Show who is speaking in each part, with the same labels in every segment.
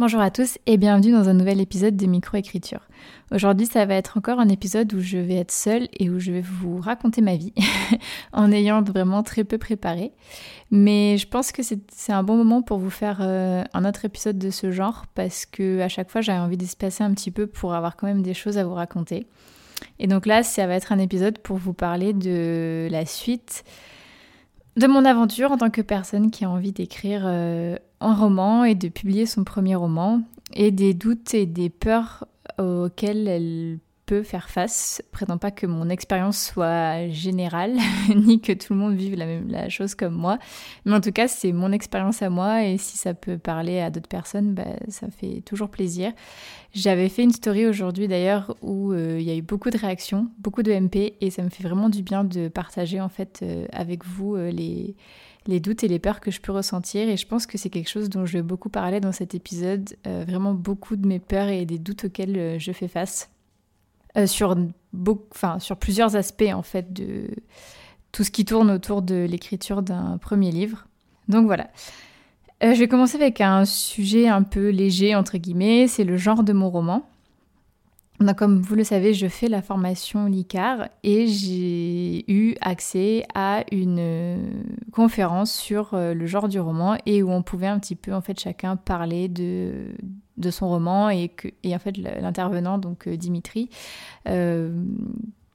Speaker 1: Bonjour à tous et bienvenue dans un nouvel épisode de Microécriture. Aujourd'hui, ça va être encore un épisode où je vais être seule et où je vais vous raconter ma vie en ayant vraiment très peu préparé. Mais je pense que c'est un bon moment pour vous faire euh, un autre épisode de ce genre parce que à chaque fois, j'avais envie d'espacer un petit peu pour avoir quand même des choses à vous raconter. Et donc là, ça va être un épisode pour vous parler de la suite de mon aventure en tant que personne qui a envie d'écrire euh, un roman et de publier son premier roman et des doutes et des peurs auxquelles elle peut faire face. Prétends pas que mon expérience soit générale, ni que tout le monde vive la même chose comme moi. Mais en tout cas, c'est mon expérience à moi et si ça peut parler à d'autres personnes, bah, ça fait toujours plaisir. J'avais fait une story aujourd'hui d'ailleurs où euh, il y a eu beaucoup de réactions, beaucoup de MP et ça me fait vraiment du bien de partager en fait euh, avec vous euh, les doutes et les peurs que je peux ressentir. Et je pense que c'est quelque chose dont je vais beaucoup parler dans cet épisode. vraiment beaucoup de mes peurs et des doutes auxquels je fais face. Euh, sur, enfin, sur plusieurs aspects en fait de tout ce qui tourne autour de l'écriture d'un premier livre. Donc voilà. Euh, je vais commencer avec un sujet un peu léger, entre guillemets, c'est le genre de mon roman. Donc, comme vous le savez, je fais la formation LICAR et j'ai eu accès à une euh, conférence sur le genre du roman et où on pouvait un petit peu en fait chacun parler de, de son roman et, que, et en fait l'intervenant, donc euh, Dimitri, euh,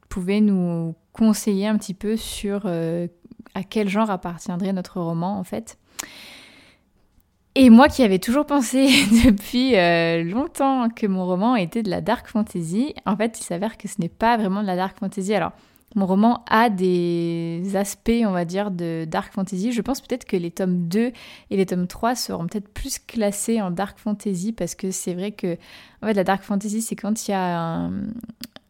Speaker 1: pouvait nous conseiller un petit peu sur euh, à quel genre appartiendrait notre roman en fait. Et moi qui avais toujours pensé depuis longtemps que mon roman était de la dark fantasy, en fait il s'avère que ce n'est pas vraiment de la dark fantasy. Alors mon roman a des aspects, on va dire, de dark fantasy. Je pense peut-être que les tomes 2 et les tomes 3 seront peut-être plus classés en dark fantasy parce que c'est vrai que la dark fantasy, c'est quand il y a un,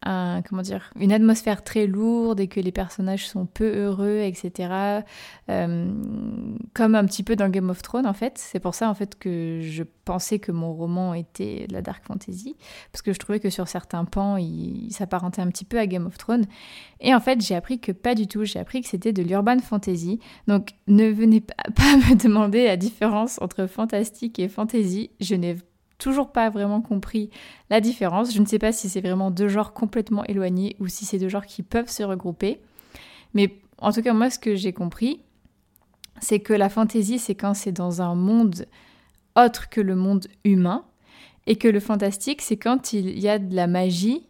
Speaker 1: comment dire, une atmosphère très lourde et que les personnages sont peu heureux, etc. Euh, comme un petit peu dans Game of Thrones en fait. C'est pour ça en fait que je pensais que mon roman était de la dark fantasy parce que je trouvais que sur certains pans il, s'apparentait un petit peu à Game of Thrones. Et en fait j'ai appris que pas du tout. J'ai appris que c'était de l'urban fantasy. Donc ne venez pas, pas me demander la différence entre fantastique et fantasy. Je n'ai toujours pas vraiment compris la différence. Je ne sais pas si c'est vraiment deux genres complètement éloignés ou si c'est deux genres qui peuvent se regrouper. Mais en tout cas, moi, ce que j'ai compris, c'est que la fantaisie, c'est quand c'est dans un monde autre que le monde humain, et que le fantastique, c'est quand il y a de la magie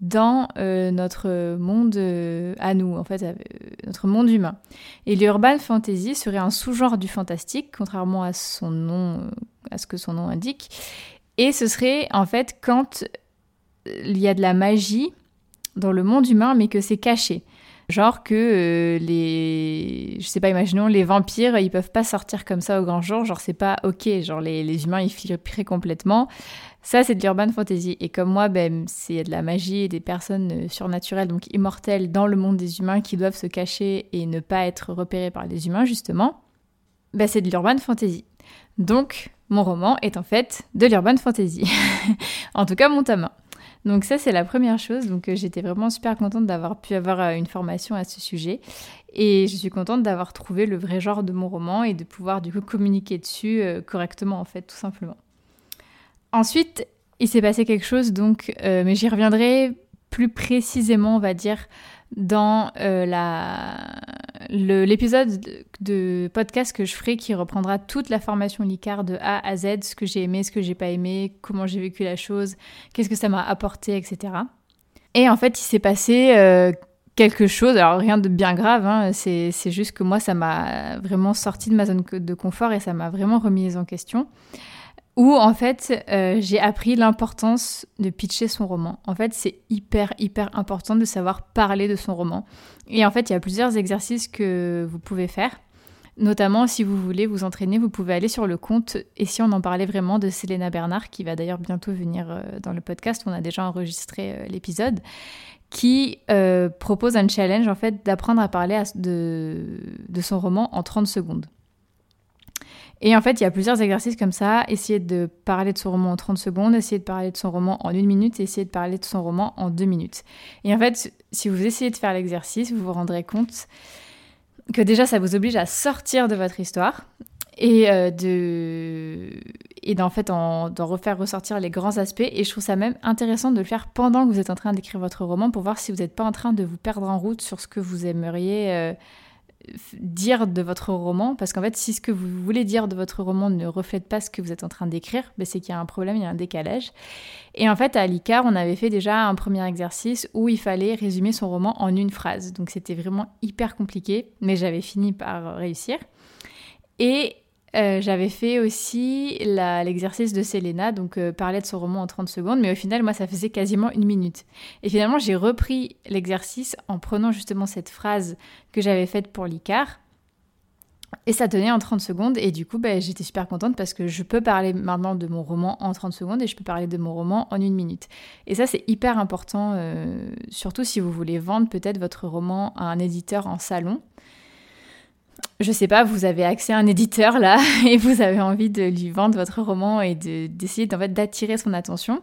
Speaker 1: dans euh, notre monde euh, à nous, en fait, euh, notre monde humain. Et l'urban fantasy serait un sous-genre du fantastique, contrairement à son nom, à ce que son nom indique. Et ce serait en fait quand il y a de la magie dans le monde humain, mais que c'est caché. Genre que euh, les. Je sais pas, imaginons, les vampires, ils peuvent pas sortir comme ça au grand jour. Genre, c'est pas ok. Genre, les, humains, ils flipperaient complètement. Ça, c'est de l'urban fantasy. Et comme moi, ben, c'est de la magie et des personnes euh, surnaturelles, donc immortelles, dans le monde des humains qui doivent se cacher et ne pas être repérés par les humains, justement. Ben, c'est de l'urban fantasy. Donc, mon roman est en fait de l'urban fantasy. en tout cas, mon tome 1. Donc ça, c'est la première chose. Donc euh, j'étais vraiment super contente d'avoir pu avoir euh, une formation à ce sujet. Et je suis contente d'avoir trouvé le vrai genre de mon roman et de pouvoir du coup communiquer dessus euh, correctement, en fait, tout simplement. Ensuite, il s'est passé quelque chose, donc, mais j'y reviendrai plus précisément, on va dire, dans la l'épisode de, podcast que je ferai qui reprendra toute la formation LICAR de A à Z, ce que j'ai aimé, ce que j'ai pas aimé, comment j'ai vécu la chose, qu'est-ce que ça m'a apporté, etc. Et en fait, il s'est passé euh, quelque chose, alors rien de bien grave, hein, c'est juste que moi, ça m'a vraiment sorti de ma zone de confort et ça m'a vraiment remise en question où en fait euh, j'ai appris l'importance de pitcher son roman. En fait, c'est hyper hyper important de savoir parler de son roman. Et en fait, il y a plusieurs exercices que vous pouvez faire. Notamment, si vous voulez vous entraîner, vous pouvez aller sur le compte Et si on en parlait vraiment de Selena Bernard, qui va d'ailleurs bientôt venir euh, dans le podcast, on a déjà enregistré euh, l'épisode, qui propose un challenge en fait d'apprendre à parler de son roman en 30 secondes. Et en fait, il y a plusieurs exercices comme ça. Essayer de parler de son roman en 30 secondes, essayer de parler de son roman en une minute, et de parler de son roman en deux minutes. Et en fait, si vous essayez de faire l'exercice, vous vous rendrez compte que déjà, ça vous oblige à sortir de votre histoire et euh, de et d'en fait d'en refaire ressortir les grands aspects et je trouve ça même intéressant de le faire pendant que vous êtes en train d'écrire votre roman pour voir si vous n'êtes pas en train de vous perdre en route sur ce que vous aimeriez euh, dire de votre roman parce qu'en fait si ce que vous voulez dire de votre roman ne reflète pas ce que vous êtes en train d'écrire ben c'est qu'il y a un problème il y a un décalage. Et en fait à l'ICAR on avait fait déjà un premier exercice où il fallait résumer son roman en une phrase. Donc c'était vraiment hyper compliqué mais j'avais fini par réussir. Et euh, j'avais fait aussi l'exercice de Selena, donc euh, parler de son roman en 30 secondes, mais au final, moi, ça faisait quasiment une minute. Et finalement, j'ai repris l'exercice en prenant justement cette phrase que j'avais faite pour l'ICAR. Et ça tenait en 30 secondes, et du coup, bah, j'étais super contente parce que je peux parler maintenant de mon roman en 30 secondes et je peux parler de mon roman en une minute. Et ça, c'est hyper important, euh, surtout si vous voulez vendre peut-être votre roman à un éditeur en salon je sais pas, vous avez accès à un éditeur là et vous avez envie de lui vendre votre roman et d'essayer en fait, d'attirer son attention,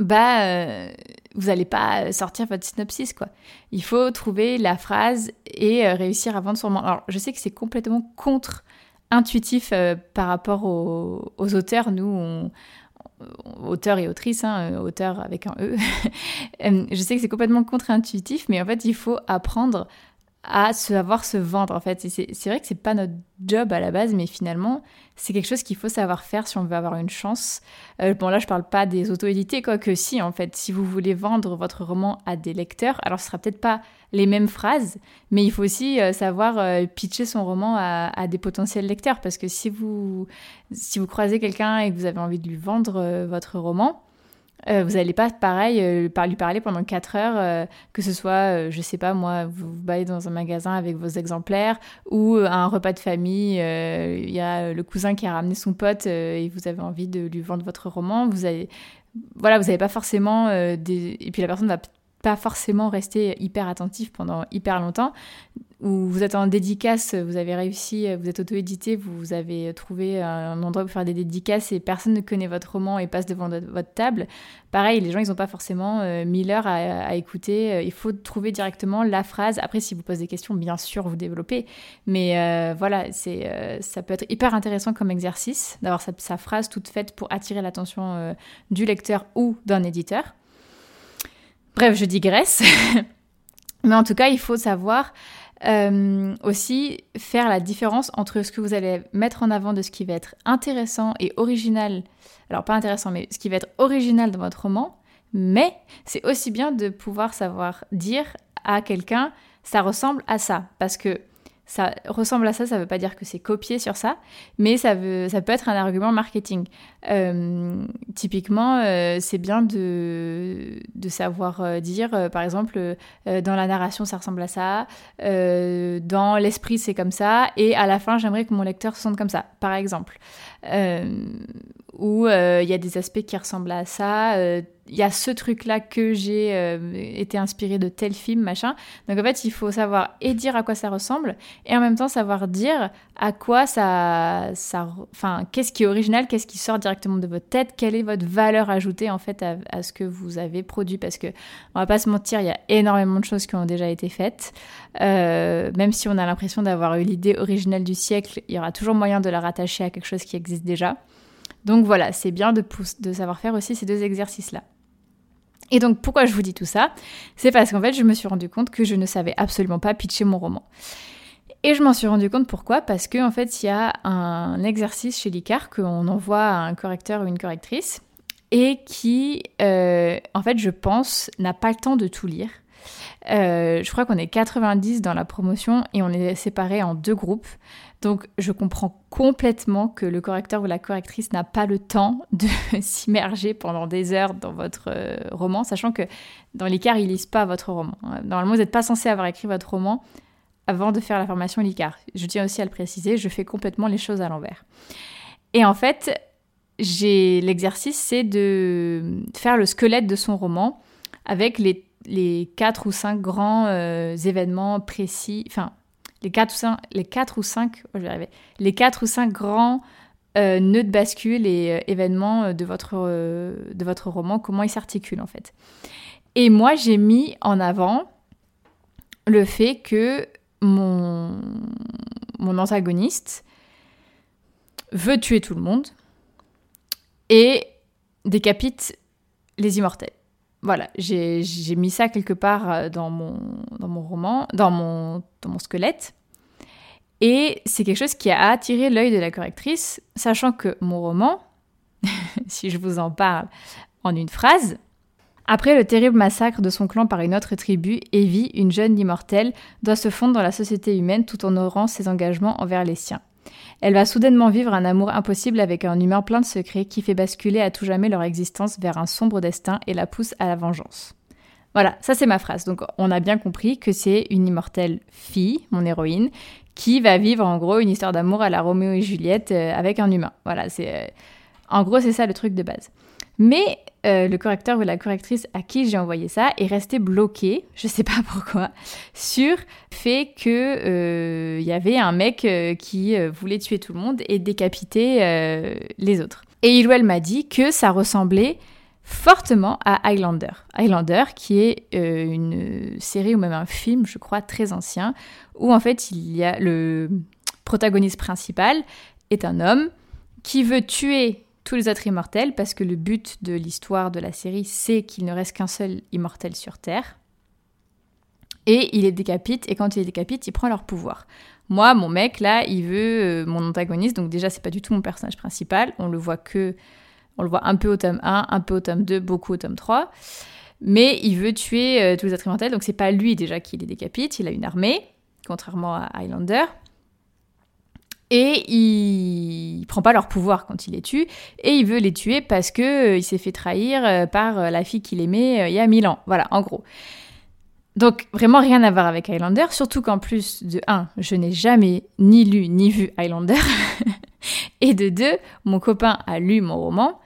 Speaker 1: bah euh, vous n'allez pas sortir votre synopsis quoi. Il faut trouver la phrase et euh, réussir à vendre son roman. Alors je sais que c'est complètement contre-intuitif euh, par rapport aux, auteurs. Nous, auteurs et autrices, hein, auteurs avec un E. je sais que c'est complètement contre-intuitif, mais en fait il faut apprendre à savoir se vendre en fait. C'est vrai que c'est pas notre job à la base, mais finalement c'est quelque chose qu'il faut savoir faire si on veut avoir une chance. Euh, bon là je parle pas des auto-édités, quoi que si en fait, si vous voulez vendre votre roman à des lecteurs, alors ce sera peut-être pas les mêmes phrases, mais il faut aussi euh, savoir euh, pitcher son roman à, à, des potentiels lecteurs, parce que si vous, si vous croisez quelqu'un et que vous avez envie de lui vendre votre roman, euh, vous n'allez pas, pareil, euh, lui parler pendant 4 heures, euh, que ce soit, je sais pas moi, vous vous baillez dans un magasin avec vos exemplaires ou à un repas de famille, il y a le cousin qui a ramené son pote et vous avez envie de lui vendre votre roman. Vous avez, voilà, vous n'avez pas forcément des... Et puis la personne va pas forcément rester hyper attentif pendant hyper longtemps ou vous êtes en dédicace, vous avez réussi, vous êtes auto-édité, vous avez trouvé un endroit pour faire des dédicaces et personne ne connaît votre roman et passe devant votre table. Pareil, les gens, ils n'ont pas forcément euh, mille heures à, écouter. Il faut trouver directement la phrase. Après, si vous posez des questions, bien sûr, vous développez. Mais euh, voilà, c'est, euh, ça peut être hyper intéressant comme exercice d'avoir sa, phrase toute faite pour attirer l'attention du lecteur ou d'un éditeur. Bref, je digresse. Mais en tout cas, il faut savoir euh, aussi faire la différence entre ce que vous allez mettre en avant de ce qui va être intéressant et original. Alors pas intéressant, mais ce qui va être original dans votre roman. Mais c'est aussi bien de pouvoir savoir dire à quelqu'un ça ressemble à ça. Parce que ça ressemble à ça, ça ne veut pas dire que c'est copié sur ça, mais ça, peut être un argument marketing. Euh, typiquement, euh, c'est bien de, de savoir euh, dire, par exemple, dans la narration, ça ressemble à ça, dans l'esprit, c'est comme ça, et à la fin, j'aimerais que mon lecteur se sente comme ça, par exemple. Ou il y a des aspects qui ressemblent à ça il y a ce truc-là que j'ai euh, été inspiré de tel film, machin. Donc en fait, il faut savoir et dire à quoi ça ressemble, et en même temps savoir dire à quoi ça... ça enfin, qu'est-ce qui est original, qu'est-ce qui sort directement de votre tête, quelle est votre valeur ajoutée en fait à, ce que vous avez produit. Parce que, on va pas se mentir, il y a énormément de choses qui ont déjà été faites. Euh, même si on a l'impression d'avoir eu l'idée originale du siècle, il y aura toujours moyen de la rattacher à quelque chose qui existe déjà. Donc voilà, c'est bien de, savoir faire aussi ces deux exercices-là. Et donc pourquoi je vous dis tout ça? C'est parce qu'en fait je me suis rendu compte que je ne savais absolument pas pitcher mon roman. Et je m'en suis rendu compte pourquoi? Parce qu'en en fait il y a un exercice chez l'ICAR qu'on envoie à un correcteur ou une correctrice et qui, euh, en fait je pense, n'a pas le temps de tout lire. Euh, je crois qu'on est 90 dans la promotion et on est séparés en deux groupes. Donc je comprends complètement que le correcteur ou la correctrice n'a pas le temps de s'immerger pendant des heures dans votre euh, roman, sachant que dans l'ICAR, ils lisent pas votre roman. Normalement, vous n'êtes pas censé avoir écrit votre roman avant de faire la formation l'ICAR. Je tiens aussi à le préciser, je fais complètement les choses à l'envers. Et en fait, j'ai l'exercice, c'est de faire le squelette de son roman avec les les quatre ou cinq grands euh, événements précis, enfin, les quatre ou cinq, grands euh, nœuds de bascule et euh, événements de votre, de votre roman, comment ils s'articulent en fait. Et moi, j'ai mis en avant le fait que mon, mon antagoniste veut tuer tout le monde et décapite les immortels. Voilà, j'ai mis ça quelque part euh, dans mon, dans mon roman, dans mon, dans mon squelette. Et c'est quelque chose qui a attiré l'œil de la correctrice, sachant que mon roman, si je vous en parle en une phrase, après le terrible massacre de son clan par une autre tribu, Evie, une jeune immortelle, doit se fondre dans la société humaine tout en honorant ses engagements envers les siens. Elle va soudainement vivre un amour impossible avec un humain plein de secrets qui fait basculer à tout jamais leur existence vers un sombre destin et la pousse à la vengeance. Voilà, ça c'est ma phrase. Donc on a bien compris que c'est une immortelle fille, mon héroïne, qui va vivre en gros une histoire d'amour à la Roméo et Juliette euh, avec un humain. Voilà, c'est euh, en gros c'est ça le truc de base. Mais euh, le correcteur ou la correctrice à qui j'ai envoyé ça est resté bloqué, je sais pas pourquoi, sur fait que il euh, y avait un mec euh, qui voulait tuer tout le monde et décapiter les autres. Et il ou elle m'a dit que ça ressemblait fortement à Highlander. Highlander, qui est une série ou même un film, je crois, très ancien, où en fait il y a le protagoniste principal est un homme qui veut tuer tous les autres immortels, parce que le but de l'histoire de la série, c'est qu'il ne reste qu'un seul immortel sur Terre. Et il les décapite, et quand il les décapite, il prend leur pouvoir. Moi, mon mec, là, il veut euh, mon antagoniste, donc déjà, c'est pas du tout mon personnage principal. On le voit que. On le voit un peu au tome 1, un peu au tome 2, beaucoup au tome 3. Mais il veut tuer euh, tous les autres immortels, donc c'est pas lui déjà qui les décapite, il a une armée, contrairement à Highlander et il... prend pas leur pouvoir quand il les tue et il veut les tuer parce que euh, il s'est fait trahir euh, par euh, la fille qu'il aimait il y a mille ans. Voilà, en gros. Donc vraiment rien à voir avec Highlander, surtout qu'en plus de 1, je n'ai jamais ni lu ni vu Highlander, et de 2, mon copain a lu mon roman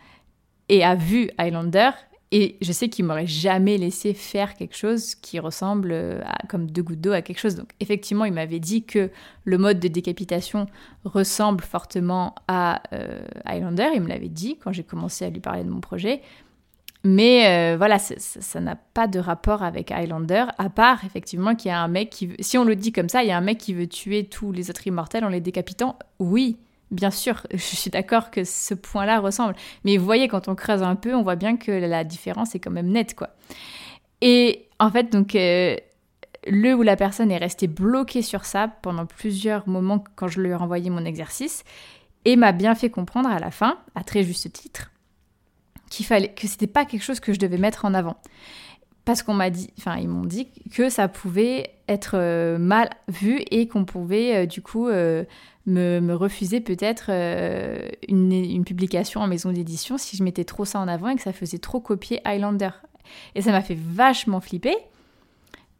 Speaker 1: et a vu Highlander et je sais qu'il m'aurait jamais laissé faire quelque chose qui ressemble euh, comme deux gouttes d'eau à quelque chose. Donc effectivement, il m'avait dit que le mode de décapitation ressemble fortement à euh, Highlander. Il me l'avait dit quand j'ai commencé à lui parler de mon projet. Mais euh, voilà, ça n'a pas de rapport avec Highlander, à part effectivement qu'il y a un mec qui... Si on le dit comme ça, il y a un mec qui veut tuer tous les autres immortels en les décapitant. Oui, Bien sûr, je suis d'accord que ce point-là ressemble. Mais vous voyez, quand on creuse un peu, on voit bien que la différence est quand même nette, quoi. Et en fait, donc, euh, le ou la personne est restée bloquée sur ça pendant plusieurs moments quand je lui ai renvoyé mon exercice et m'a bien fait comprendre à la fin, à très juste titre, qu'il fallait que c'était pas quelque chose que je devais mettre en avant parce qu'on m'a dit, enfin ils m'ont dit que ça pouvait être euh, mal vu et qu'on pouvait euh, du coup euh, me, refuser peut-être une, publication en maison d'édition si je mettais trop ça en avant et que ça faisait trop copier Highlander. Et ça m'a fait vachement flipper.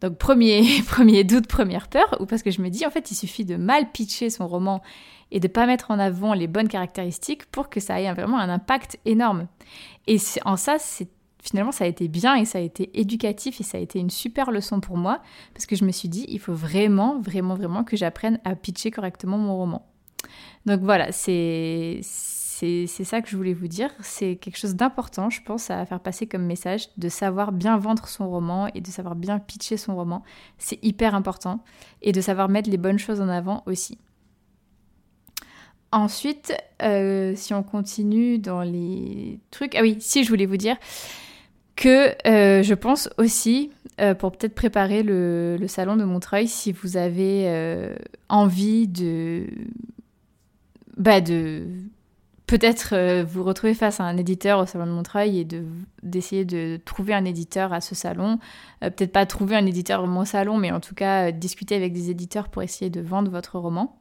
Speaker 1: Donc premier, premier doute, première peur, ou parce que je me dis en fait il suffit de mal pitcher son roman et de pas mettre en avant les bonnes caractéristiques pour que ça ait vraiment un impact énorme. Et en ça c'est finalement, ça a été bien et ça a été éducatif et ça a été une super leçon pour moi parce que je me suis dit, il faut vraiment, vraiment, vraiment que j'apprenne à pitcher correctement mon roman. Donc voilà, c'est ça que je voulais vous dire. C'est quelque chose d'important, je pense, à faire passer comme message, de savoir bien vendre son roman et de savoir bien pitcher son roman. C'est hyper important. Et de savoir mettre les bonnes choses en avant aussi. Ensuite, euh, si on continue dans les trucs... Ah oui, si je voulais vous dire, que euh, je pense aussi, euh, pour peut-être préparer le, salon de Montreuil, si vous avez euh, envie de, bah de peut-être vous retrouver face à un éditeur au salon de Montreuil et de d'essayer de trouver un éditeur à ce salon, peut-être pas trouver un éditeur au salon, mais en tout cas discuter avec des éditeurs pour essayer de vendre votre roman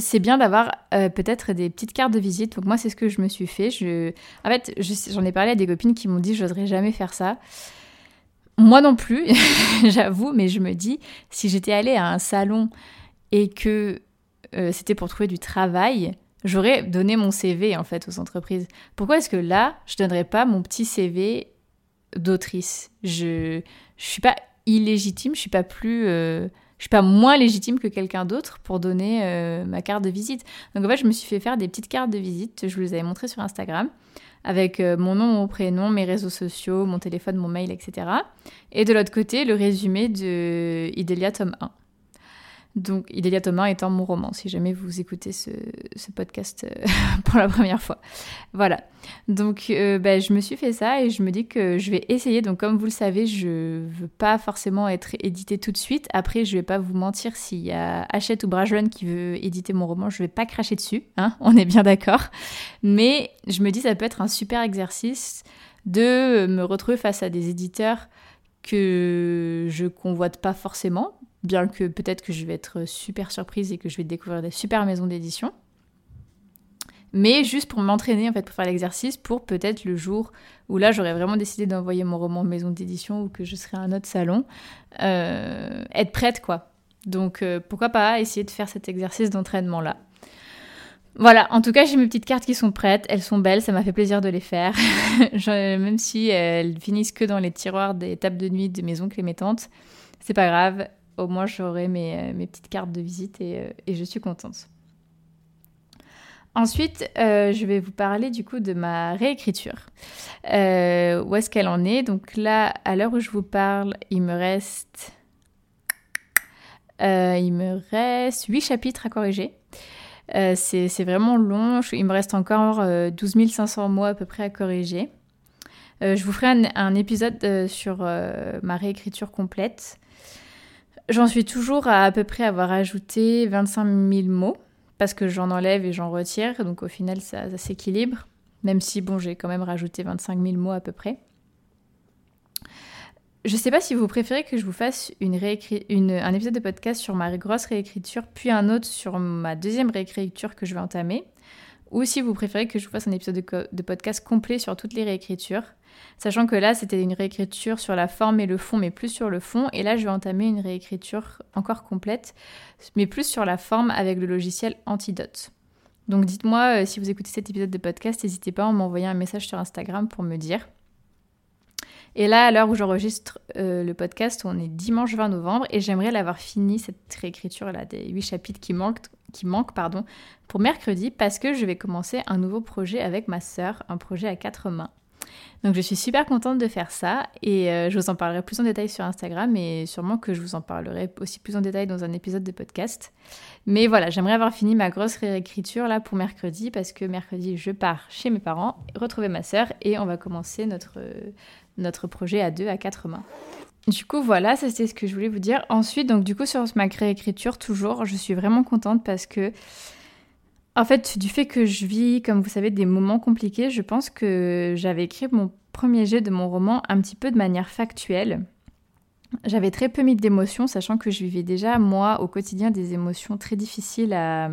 Speaker 1: c'est bien d'avoir euh, peut-être des petites cartes de visite. Donc moi, c'est ce que je me suis fait. En fait, j'en ai parlé à des copines qui m'ont dit, je n'oserais jamais faire ça. Moi non plus, j'avoue, mais je me dis, si j'étais allée à un salon et que euh, c'était pour trouver du travail, j'aurais donné mon CV en fait aux entreprises. Pourquoi est-ce que là, je donnerais pas mon petit CV d'autrice? Je je suis pas illégitime, je suis pas plus euh, je suis pas moins légitime que quelqu'un d'autre pour donner euh, ma carte de visite. Donc en fait, je me suis fait faire des petites cartes de visite, je vous les avais montrées sur Instagram avec euh, mon nom, mon prénom, mes réseaux sociaux, mon téléphone, mon mail, etc. Et de l'autre côté, le résumé de Idélia tome 1. Donc, Idélia Thomas étant mon roman, si jamais vous écoutez ce, podcast euh, pour la première fois. Voilà. Donc, euh, ben, je me suis fait ça et je me dis que je vais essayer. Donc, comme vous le savez, je veux pas forcément être édité tout de suite. Après, je vais pas vous mentir, s'il y a Hachette ou Brajlon qui veut éditer mon roman, je vais pas cracher dessus. Hein On est bien d'accord. Mais je me dis, ça peut être un super exercice de me retrouver face à des éditeurs que je convoite pas forcément bien que peut-être que je vais être super surprise et que je vais découvrir des super maisons d'édition. Mais juste pour m'entraîner, en fait, pour faire l'exercice, pour peut-être le jour où là j'aurais vraiment décidé d'envoyer mon roman en maison d'édition ou que je serais à un autre salon, euh, être prête quoi. Donc euh, pourquoi pas essayer de faire cet exercice d'entraînement là. Voilà, en tout cas, j'ai mes petites cartes qui sont prêtes. Elles sont belles, ça m'a fait plaisir de les faire. même si elles finissent que dans les tiroirs des tables de nuit de mes oncles c'est pas grave au moins j'aurai mes, mes, petites cartes de visite et, euh, je suis contente. Ensuite, euh, je vais vous parler du coup de ma réécriture. Euh, où est-ce qu'elle en est? Donc là, à l'heure où je vous parle, il me reste, il me reste 8 chapitres à corriger. c'est vraiment long. Il me reste encore 12 500 mots à peu près à corriger. je vous ferai un épisode sur ma réécriture complète. J'en suis toujours à à peu près avoir ajouté 25 000 mots, parce que j'en enlève et j'en retire, donc au final ça, s'équilibre, même si bon j'ai quand même rajouté 25 000 mots à peu près. Je sais pas si vous préférez que je vous fasse une un épisode de podcast sur ma grosse réécriture, puis un autre sur ma deuxième réécriture que je vais entamer, ou si vous préférez que je vous fasse un épisode de, de podcast complet sur toutes les réécritures. Sachant que là, c'était une réécriture sur la forme et le fond, mais plus sur le fond. Et là, je vais entamer une réécriture encore complète, mais plus sur la forme avec le logiciel Antidote. Donc dites-moi euh, si vous écoutez cet épisode de podcast, n'hésitez pas à m'envoyer un message sur Instagram pour me dire. Et là, à l'heure où j'enregistre euh, le podcast, on est dimanche 20 novembre et j'aimerais l'avoir fini, cette réécriture-là, des 8 chapitres qui manquent, qui manquent pardon, pour mercredi parce que je vais commencer un nouveau projet avec ma sœur, un projet à quatre mains. Donc je suis super contente de faire ça et euh, je vous en parlerai plus en détail sur Instagram et sûrement que je vous en parlerai aussi plus en détail dans un épisode de podcast. Mais voilà, j'aimerais avoir fini ma grosse réécriture là pour mercredi parce que mercredi je pars chez mes parents, retrouver ma sœur et on va commencer notre, notre projet à deux, à quatre mains. Du coup, voilà, ça c'était ce que je voulais vous dire. Ensuite, donc du coup, sur ma réécriture, toujours, je suis vraiment contente parce que en fait, du fait que je vis, comme vous savez, des moments compliqués, je pense que j'avais écrit mon premier jet de mon roman un petit peu de manière factuelle. J'avais très peu mis d'émotions, sachant que je vivais déjà, moi, au quotidien, des émotions très difficiles à,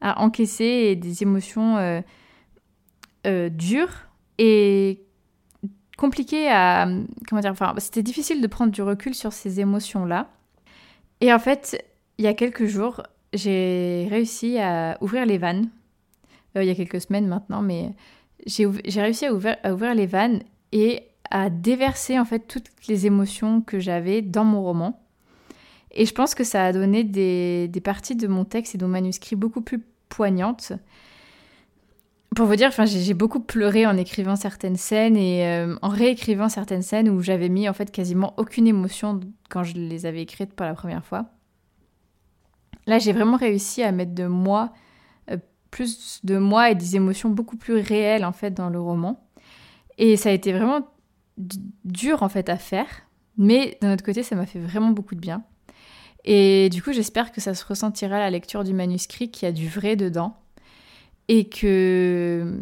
Speaker 1: encaisser et des émotions euh, euh, dures et compliquées à. Comment dire Enfin, c'était difficile de prendre du recul sur ces émotions-là. Et en fait, il y a quelques jours, j'ai réussi à ouvrir les vannes. Euh, il y a quelques semaines maintenant, mais j'ai réussi à ouvrir, les vannes et à déverser en fait toutes les émotions que j'avais dans mon roman. Et je pense que ça a donné des, parties de mon texte et de mon manuscrit beaucoup plus poignantes. Pour vous dire, j'ai beaucoup pleuré en écrivant certaines scènes et euh, en réécrivant certaines scènes où j'avais mis en fait quasiment aucune émotion quand je les avais écrites pour la première fois. Là, j'ai vraiment réussi à mettre de moi, euh, plus de moi et des émotions beaucoup plus réelles en fait dans le roman. Et ça a été vraiment dur en fait à faire, mais d'un autre côté, ça m'a fait vraiment beaucoup de bien. Et du coup, j'espère que ça se ressentira à la lecture du manuscrit qu'il y a du vrai dedans et que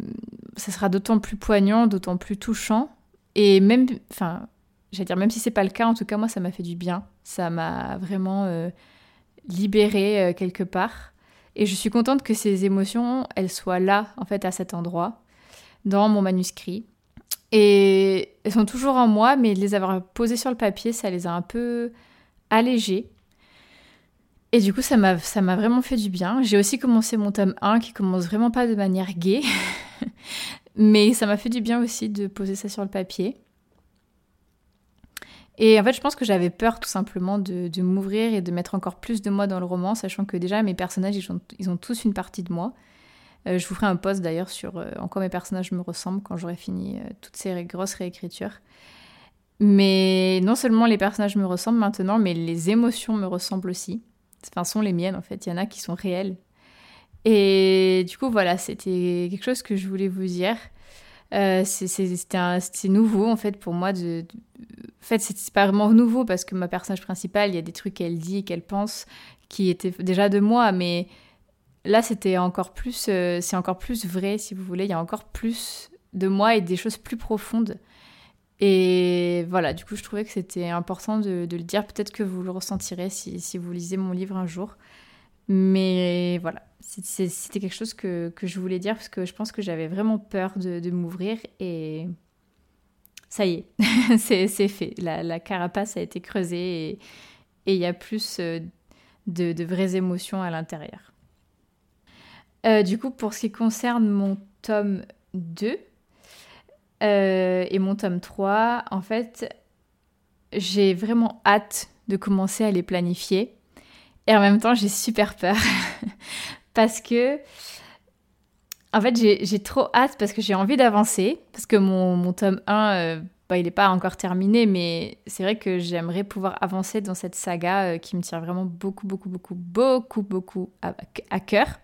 Speaker 1: ça sera d'autant plus poignant, d'autant plus touchant. Et même, enfin, j'allais dire, même si c'est pas le cas, en tout cas, moi, ça m'a fait du bien. Ça m'a vraiment euh, libérée euh, quelque part. Et je suis contente que ces émotions, elles soient là, en fait, à cet endroit, dans mon manuscrit. Et elles sont toujours en moi, mais les avoir posées sur le papier, ça les a un peu allégées. Et du coup, ça m'a, ça m'a vraiment fait du bien. J'ai aussi commencé mon tome 1 qui commence vraiment pas de manière gaie. mais ça m'a fait du bien aussi de poser ça sur le papier. Et en fait, je pense que j'avais peur tout simplement de, m'ouvrir et de mettre encore plus de moi dans le roman, sachant que déjà mes personnages, ils ont, tous une partie de moi. Euh, je vous ferai un post d'ailleurs sur euh, en quoi mes personnages me ressemblent quand j'aurai fini euh, toutes ces grosses réécritures. Mais non seulement les personnages me ressemblent maintenant, mais les émotions me ressemblent aussi. Enfin, sont les miennes en fait. Il y en a qui sont réelles. Et du coup, voilà, c'était quelque chose que je voulais vous dire. Euh, c'était nouveau en fait pour moi. De, En fait, c'est pas vraiment nouveau parce que ma personnage principale, il y a des trucs qu'elle dit, qu'elle pense, qui étaient déjà de moi, mais là, c'était encore plus, euh, c'est encore plus vrai, si vous voulez. Il y a encore plus de moi et des choses plus profondes. Et voilà, du coup, je trouvais que c'était important de, le dire. Peut-être que vous le ressentirez si, si, vous lisez mon livre un jour. Mais voilà, c'était quelque chose que, je voulais dire parce que je pense que j'avais vraiment peur de, m'ouvrir et ça y est, c'est fait. La, carapace a été creusée et il y a plus euh, de, de, vraies émotions à l'intérieur. Euh, du coup, pour ce qui concerne mon tome 2 euh, et mon tome 3, en fait, j'ai vraiment hâte de commencer à les planifier et en même temps, j'ai super peur. parce que, en fait, j'ai trop hâte parce que j'ai envie d'avancer. Parce que mon, mon tome 1, euh, bah, il n'est pas encore terminé, mais c'est vrai que j'aimerais pouvoir avancer dans cette saga euh, qui me tient vraiment beaucoup, beaucoup, beaucoup, beaucoup, beaucoup à, cœur.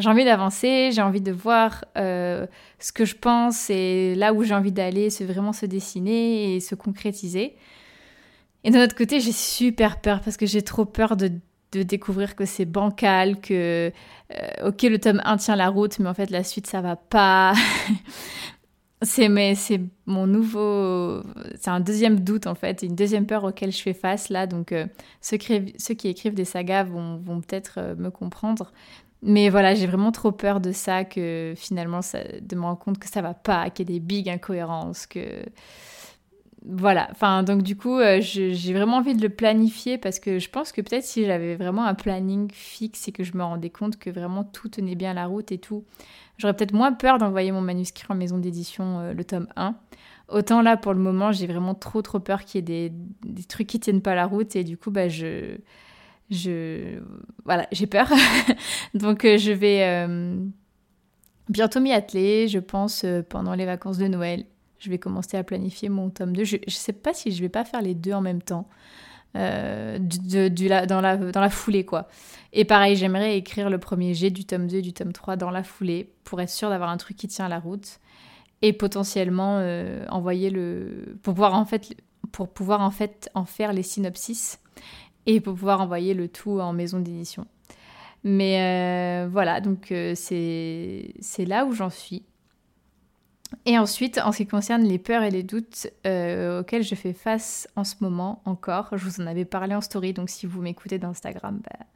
Speaker 1: J'ai envie d'avancer, j'ai envie de voir euh, ce que je pense et là où j'ai envie d'aller, vraiment se dessiner et se concrétiser. Et d'un autre côté, j'ai super peur parce que j'ai trop peur de de découvrir que c'est bancal, que euh, ok le tome 1 tient la route, mais en fait la suite ça va pas. c'est mais c'est mon nouveau, c'est un deuxième doute en fait, une deuxième peur auquel je fais face là. Donc euh, ceux, qui, écrivent des sagas vont, peut-être euh, me comprendre. Mais voilà, j'ai vraiment trop peur de ça que finalement ça, de me rendre compte que ça va pas, qu'il y a des big incohérences, que voilà, enfin donc du coup euh, j'ai vraiment envie de le planifier parce que je pense que peut-être si j'avais vraiment un planning fixe et que je me rendais compte que vraiment tout tenait bien la route et tout, j'aurais peut-être moins peur d'envoyer mon manuscrit en maison d'édition euh, le tome 1. Autant là pour le moment j'ai vraiment trop trop peur qu'il y ait des, trucs qui tiennent pas la route et du coup bah je... je voilà, j'ai peur. donc euh, je vais bientôt m'y atteler, je pense, pendant les vacances de Noël je vais commencer à planifier mon tome 2. Je ne sais pas si je vais pas faire les deux en même temps. Euh, dans, la, foulée quoi. Et pareil, j'aimerais écrire le premier jet du tome 2 et du tome 3 dans la foulée pour être sûr d'avoir un truc qui tient la route et potentiellement euh, envoyer le pour pouvoir en fait pour pouvoir en fait en faire les synopsis et pour pouvoir envoyer le tout en maison d'édition. Mais euh, voilà, donc c'est là où j'en suis. Et ensuite, en ce qui concerne les peurs et les doutes euh, auxquels je fais face en ce moment encore, je vous en avais parlé en story, donc si vous m'écoutez d'Instagram, bah,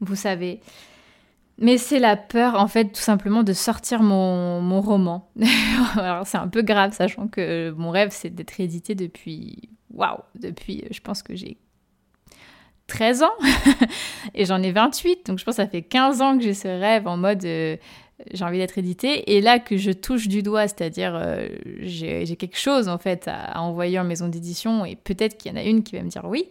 Speaker 1: vous savez. Mais c'est la peur, en fait, tout simplement de sortir mon, roman. Alors c'est un peu grave, sachant que mon rêve, c'est d'être édité depuis... Waouh Depuis, je pense que j'ai 13 ans et j'en ai 28, donc je pense que ça fait 15 ans que j'ai ce rêve en mode... Euh, j'ai envie d'être édité. Et là que je touche du doigt, c'est-à-dire euh, j'ai quelque chose en fait à, envoyer en maison d'édition et peut-être qu'il y en a une qui va me dire oui,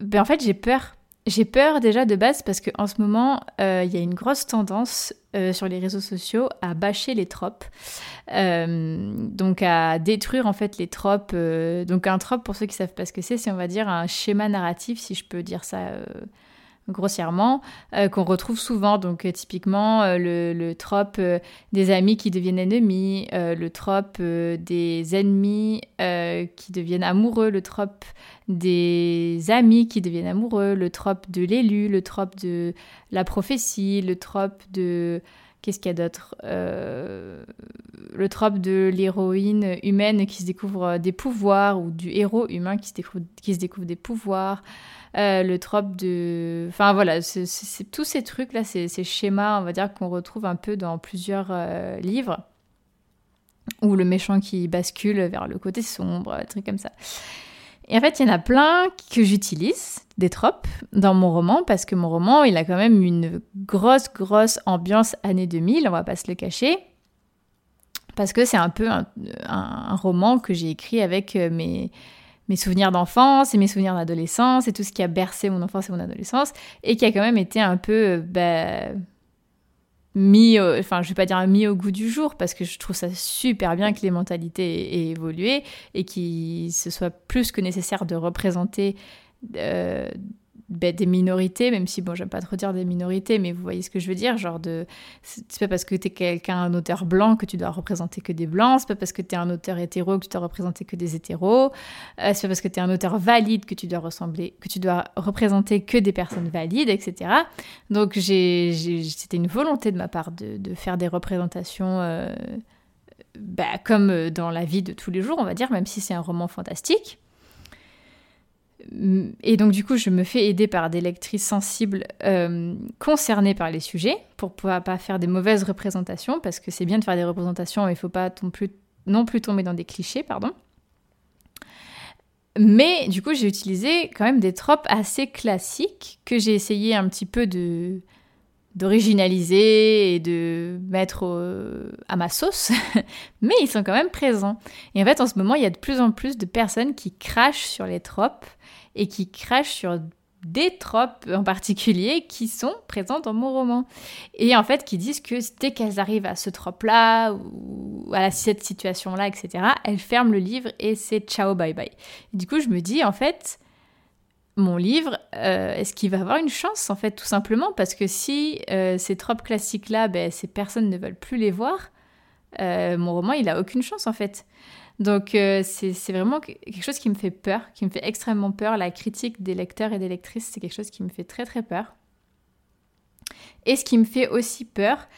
Speaker 1: ben en fait j'ai peur. J'ai peur déjà de base parce qu'en ce moment, euh, il y a une grosse tendance euh, sur les réseaux sociaux à bâcher les tropes, donc à détruire en fait les tropes. donc un trope, pour ceux qui savent pas ce que c'est, c'est on va dire un schéma narratif, si je peux dire ça grossièrement, euh, qu'on retrouve souvent. Donc euh, typiquement euh, le, le, trope des amis qui deviennent ennemis, le trope des ennemis qui deviennent amoureux, le trope des amis qui deviennent amoureux, le trope de l'élu, le trope de la prophétie, le trope de... Qu'est-ce qu'il y a d'autre Le trope de l'héroïne humaine qui se découvre des pouvoirs ou du héros humain qui se découvre, qui se découvre des pouvoirs. Euh, le trope de... Enfin voilà, c'est, tous ces trucs-là, ces, schémas, on va dire, qu'on retrouve un peu dans plusieurs euh, livres, ou le méchant qui bascule vers le côté sombre, trucs comme ça. Et en fait, il y en a plein que j'utilise, des tropes, dans mon roman, parce que mon roman, il a quand même une grosse, grosse ambiance année 2000, on va pas se le cacher. Parce que c'est un peu un, roman que j'ai écrit avec euh, mes, souvenirs d'enfance et mes souvenirs d'adolescence et tout ce qui a bercé mon enfance et mon adolescence et qui a quand même été un peu bah, mis, enfin je vais pas dire mis au goût du jour parce que je trouve ça super bien que les mentalités aient, évolué et qu'il se soit plus que nécessaire de représenter euh, ben, des minorités, même si, bon, j'aime pas trop dire des minorités, mais vous voyez ce que je veux dire, genre de... C'est pas parce que t'es quelqu'un, un auteur blanc, que tu dois représenter que des blancs, c'est pas parce que t'es un auteur hétéro que tu dois représenter que des hétéros, euh, c'est pas parce que t'es un auteur valide que tu dois ressembler, que tu dois représenter que des personnes valides, etc. Donc j'ai, c'était une volonté de ma part de, faire des représentations... Euh, bah, comme dans la vie de tous les jours, on va dire, même si c'est un roman fantastique. Et donc du coup, je me fais aider par des lectrices sensibles euh, concernées par les sujets pour pouvoir pas faire des mauvaises représentations, parce que c'est bien de faire des représentations, mais il faut pas non plus tomber dans des clichés, pardon. Mais du coup, j'ai utilisé quand même des tropes assez classiques que j'ai essayé un petit peu de d'originaliser et de mettre à ma sauce, mais ils sont quand même présents. Et en fait, en ce moment, il y a de plus en plus de personnes qui crachent sur les tropes et qui crachent sur des tropes en particulier qui sont présentes dans mon roman. Et en fait, qui disent que dès qu'elles arrivent à ce trope-là, ou à cette situation-là, etc., elles ferment le livre et c'est ciao, bye bye. du coup, je me dis, en fait, mon livre, euh, est-ce qu'il va avoir une chance, en fait, tout simplement? Parce que si euh, ces tropes classiques-là, ben, ces personnes ne veulent plus les voir, euh, mon roman, il a aucune chance, en fait. Donc euh, c'est vraiment quelque chose qui me fait peur, qui me fait extrêmement peur. La critique des lecteurs et des lectrices, c'est quelque chose qui me fait très très peur. Et ce qui me fait aussi peur,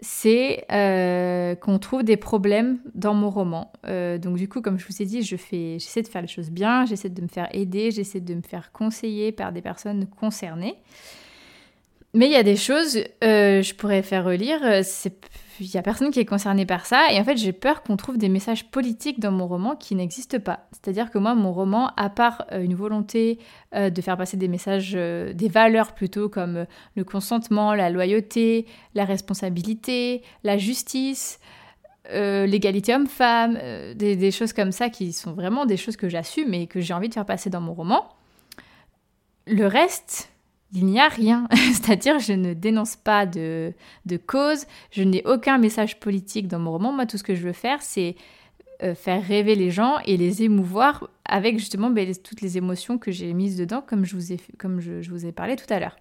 Speaker 1: c'est euh, qu'on trouve des problèmes dans mon roman. Euh, donc du coup, comme je vous ai dit, j'essaie de faire les choses bien, j'essaie de me faire aider, j'essaie de me faire conseiller par des personnes concernées. Mais il y a des choses, je pourrais faire relire, c'est il y a personne qui est concerné par ça. Et en fait, j'ai peur qu'on trouve des messages politiques dans mon roman qui n'existent pas. C'est-à-dire que moi, mon roman, à part euh, une volonté euh, de faire passer des messages, euh, des valeurs plutôt comme le consentement, la loyauté, la responsabilité, la justice, l'égalité homme-femme, des, choses comme ça qui sont vraiment des choses que j'assume et que j'ai envie de faire passer dans mon roman. Le reste, il n'y a rien. C'est-à-dire, je ne dénonce pas de, cause, je n'ai aucun message politique dans mon roman. Moi, tout ce que je veux faire, c'est euh, faire rêver les gens et les émouvoir avec justement ben, toutes les émotions que j'ai mises dedans, comme je vous ai, comme je, vous ai parlé tout à l'heure.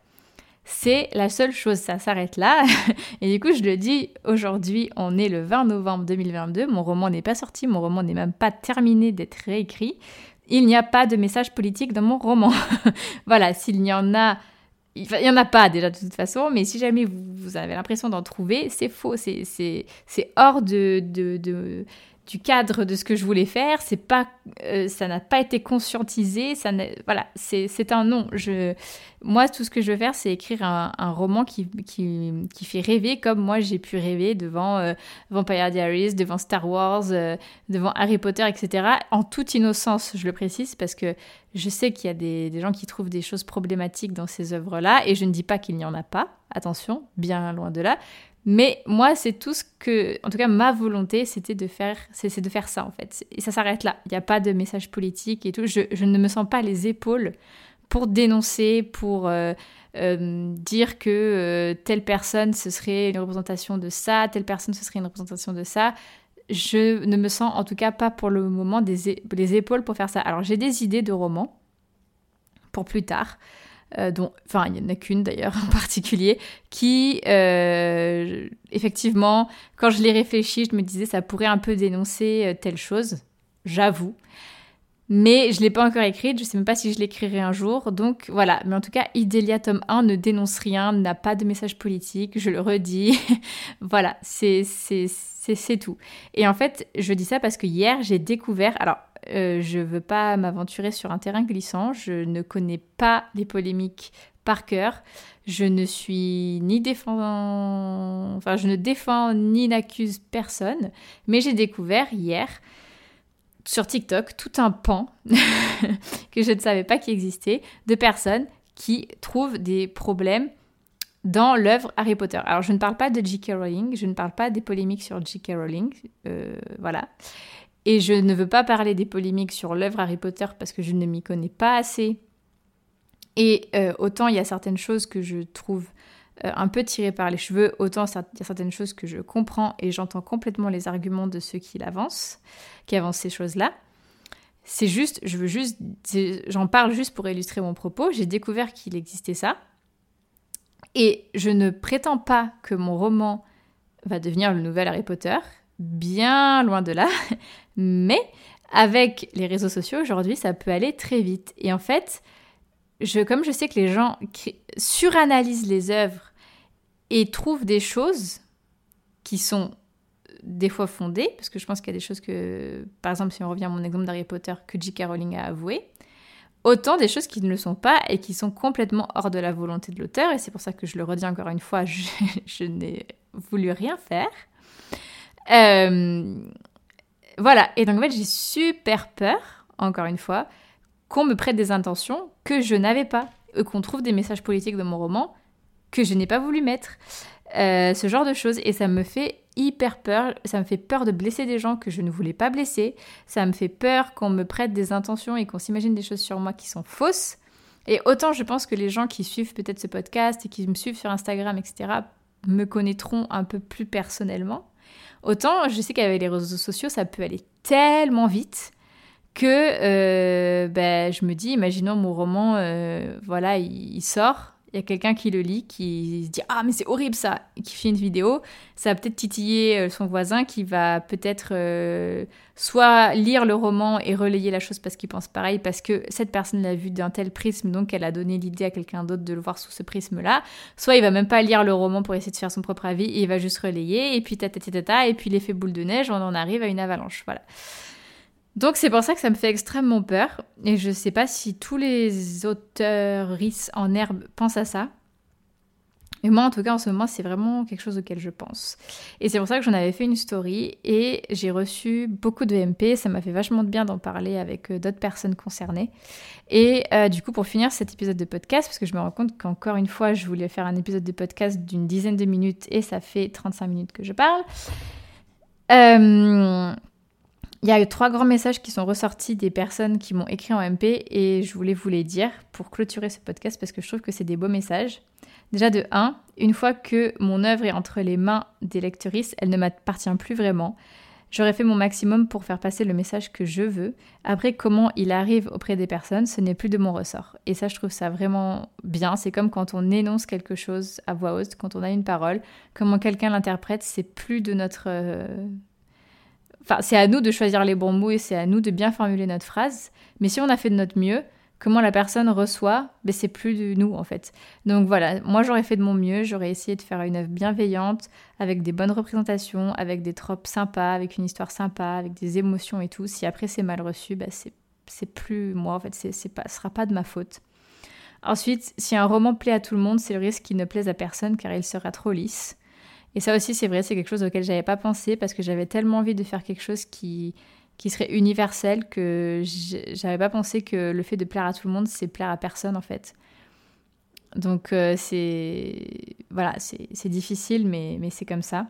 Speaker 1: C'est la seule chose, ça s'arrête là. et du coup, je le dis aujourd'hui, on est le 20 novembre 2022, mon roman n'est pas sorti, mon roman n'est même pas terminé d'être réécrit. Il n'y a pas de message politique dans mon roman. voilà, s'il y en a il n'y en a pas déjà de toute façon, mais si jamais vous, avez l'impression d'en trouver, c'est faux, c'est hors de, de, du cadre de ce que je voulais faire, c'est pas, euh, ça n'a pas été conscientisé, ça voilà, c'est un non. Je, moi, tout ce que je veux faire, c'est écrire un, roman qui, qui, qui, fait rêver comme moi j'ai pu rêver devant euh, Vampire Diaries, devant Star Wars, euh, devant Harry Potter, etc. En toute innocence, je le précise, parce que je sais qu'il y a des, des, gens qui trouvent des choses problématiques dans ces œuvres-là, et je ne dis pas qu'il n'y en a pas, attention, bien loin de là, mais moi, c'est tout ce que, en tout cas, ma volonté, c'était de faire, c'est de faire ça en fait. Et ça s'arrête là. Il n'y a pas de message politique et tout. Je, ne me sens pas les épaules pour dénoncer, pour euh, euh, dire que euh, telle personne ce serait une représentation de ça, telle personne ce serait une représentation de ça. Je ne me sens en tout cas pas pour le moment des, les épaules pour faire ça. Alors j'ai des idées de romans pour plus tard. Euh, dont, enfin, il n'y en a qu'une d'ailleurs en particulier, qui, euh, effectivement, quand je l'ai réfléchi, je me disais ça pourrait un peu dénoncer euh, telle chose, j'avoue. Mais je ne l'ai pas encore écrite, je ne sais même pas si je l'écrirai un jour. Donc voilà, mais en tout cas, Idélia tome 1 ne dénonce rien, n'a pas de message politique, je le redis. voilà, c'est tout. Et en fait, je dis ça parce que hier, j'ai découvert... Alors, euh, je ne veux pas m'aventurer sur un terrain glissant. Je ne connais pas les polémiques par cœur. Je ne suis ni défend... enfin, je ne défends ni n'accuse personne. Mais j'ai découvert hier sur TikTok tout un pan que je ne savais pas qu'il existait de personnes qui trouvent des problèmes dans l'œuvre Harry Potter. Alors je ne parle pas de J.K. Rowling, je ne parle pas des polémiques sur J.K. Rowling, euh, voilà. Et je ne veux pas parler des polémiques sur l'œuvre Harry Potter parce que je ne m'y connais pas assez. Et euh, autant il y a certaines choses que je trouve euh, un peu tirées par les cheveux, autant il y a certaines choses que je comprends et j'entends complètement les arguments de ceux qui l'avancent, qui avancent ces choses-là. C'est juste, je veux juste, j'en parle juste pour illustrer mon propos. J'ai découvert qu'il existait ça. Et je ne prétends pas que mon roman va devenir le nouvel Harry Potter, bien loin de là. Mais avec les réseaux sociaux aujourd'hui, ça peut aller très vite. Et en fait, je, comme je sais que les gens suranalysent les œuvres et trouvent des choses qui sont des fois fondées, parce que je pense qu'il y a des choses que, par exemple, si on revient à mon exemple d'Harry Potter, que J.K. Rowling a avoué, autant des choses qui ne le sont pas et qui sont complètement hors de la volonté de l'auteur, et c'est pour ça que je le redis encore une fois, je, n'ai voulu rien faire. Euh, voilà, et donc en fait j'ai super peur, encore une fois, qu'on me prête des intentions que je n'avais pas, qu'on trouve des messages politiques dans mon roman que je n'ai pas voulu mettre. Euh, ce genre de choses, et ça me fait hyper peur. Ça me fait peur de blesser des gens que je ne voulais pas blesser. Ça me fait peur qu'on me prête des intentions et qu'on s'imagine des choses sur moi qui sont fausses. Et autant je pense que les gens qui suivent peut-être ce podcast et qui me suivent sur Instagram, etc., me connaîtront un peu plus personnellement. Autant je sais qu'avec les réseaux sociaux, ça peut aller tellement vite que euh, ben, je me dis, imaginons mon roman, euh, voilà, il sort, il y a quelqu'un qui le lit, qui se dit Ah, mais c'est horrible ça qui fait une vidéo, ça va peut-être titiller euh, son voisin qui va peut-être euh, soit lire le roman et relayer la chose parce qu'il pense pareil, parce que cette personne l'a vu d'un tel prisme, donc elle a donné l'idée à quelqu'un d'autre de le voir sous ce prisme-là, soit il va même pas lire le roman pour essayer de faire son propre avis et il va juste relayer, et puis ta et puis l'effet boule de neige, on en arrive à une avalanche. Voilà. Donc c'est pour ça que ça me fait extrêmement peur. Et je ne sais pas si tous les auteurs en herbe pensent à ça. Mais moi, en tout cas, en ce moment, c'est vraiment quelque chose auquel je pense. Et c'est pour ça que j'en avais fait une story et j'ai reçu beaucoup de MP. Ça m'a fait vachement de bien d'en parler avec euh, d'autres personnes concernées. Et euh, du coup, pour finir cet épisode de podcast, parce que je me rends compte qu'encore une fois, je voulais faire un épisode de podcast d'une dizaine de minutes et ça fait 35 minutes que je parle. Euh, il y a eu trois grands messages qui sont ressortis des personnes qui m'ont écrit en MP et je voulais vous les dire pour clôturer ce podcast parce que je trouve que c'est des beaux messages. Déjà de 1, une fois que mon œuvre est entre les mains des lectrices, elle ne m'appartient plus vraiment. J'aurais fait mon maximum pour faire passer le message que je veux. Après, comment il arrive auprès des personnes, ce n'est plus de mon ressort. Et ça, je trouve ça vraiment bien. C'est comme quand on énonce quelque chose à voix haute, quand on a une parole. Comment quelqu'un l'interprète, c'est plus de notre... Enfin, c'est à nous de choisir les bons mots et c'est à nous de bien formuler notre phrase. Mais si on a fait de notre mieux, comment la personne reçoit, ben c'est plus de nous en fait. Donc voilà, moi j'aurais fait de mon mieux, j'aurais essayé de faire une œuvre bienveillante, avec des bonnes représentations, avec des tropes sympas, avec une histoire sympa, avec des émotions et tout. Si après c'est mal reçu, ben c'est plus moi en fait, c'est pas, ce sera pas de ma faute. Ensuite, si un roman plaît à tout le monde, c'est le risque qu'il ne plaise à personne car il sera trop lisse. Et ça aussi, c'est vrai, c'est quelque chose auquel j'avais pas pensé parce que j'avais tellement envie de faire quelque chose qui, qui serait universel que j'avais pas pensé que le fait de plaire à tout le monde, c'est plaire à personne en fait. Donc euh, c'est voilà, c'est difficile, mais, mais c'est comme ça.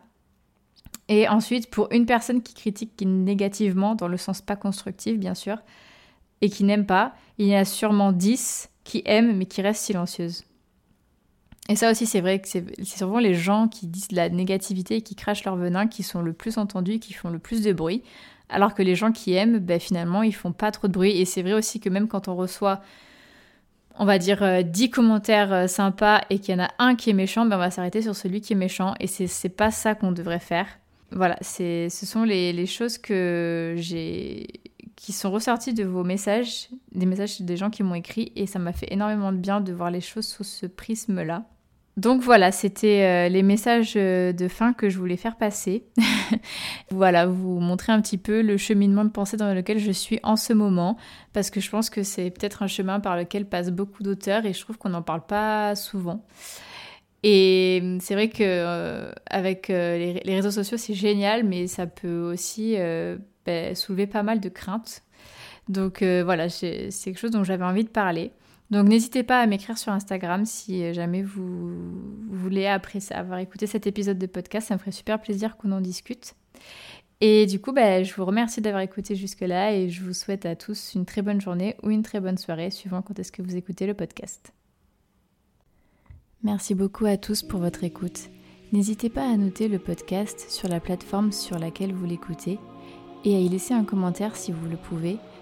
Speaker 1: Et ensuite, pour une personne qui critique négativement, dans le sens pas constructif bien sûr, et qui n'aime pas, il y en a sûrement 10 qui aiment mais qui restent silencieuses. Et ça aussi, c'est vrai que c'est souvent les gens qui disent de la négativité et qui crachent leur venin qui sont le plus entendus, qui font le plus de bruit. Alors que les gens qui aiment, ben, finalement, ils font pas trop de bruit. Et c'est vrai aussi que même quand on reçoit, on va dire, 10 euh, commentaires euh, sympas et qu'il y en a un qui est méchant, ben, on va s'arrêter sur celui qui est méchant. Et c'est pas ça qu'on devrait faire. Voilà, ce sont les, choses que j'ai qui sont ressorties de vos messages, des messages des gens qui m'ont écrit, et ça m'a fait énormément de bien de voir les choses sous ce prisme-là. Donc voilà, c'était euh, les messages euh, de fin que je voulais faire passer. voilà, vous montrer un petit peu le cheminement de pensée dans lequel je suis en ce moment, parce que je pense que c'est peut-être un chemin par lequel passent beaucoup d'auteurs et je trouve qu'on n'en parle pas souvent. Et c'est vrai que euh, avec les, réseaux sociaux, c'est génial, mais ça peut aussi ben, soulever pas mal de craintes. Donc voilà, c'est quelque chose dont j'avais envie de parler. Donc n'hésitez pas à m'écrire sur Instagram si jamais vous, voulez, après avoir écouté cet épisode de podcast, ça me ferait super plaisir qu'on en discute. Et du coup, bah, je vous remercie d'avoir écouté jusque-là et je vous souhaite à tous une très bonne journée ou une très bonne soirée, suivant quand est-ce que vous écoutez le podcast. Merci beaucoup à tous pour votre écoute. N'hésitez pas à noter le podcast sur la plateforme sur laquelle vous l'écoutez et à y laisser un commentaire si vous le pouvez.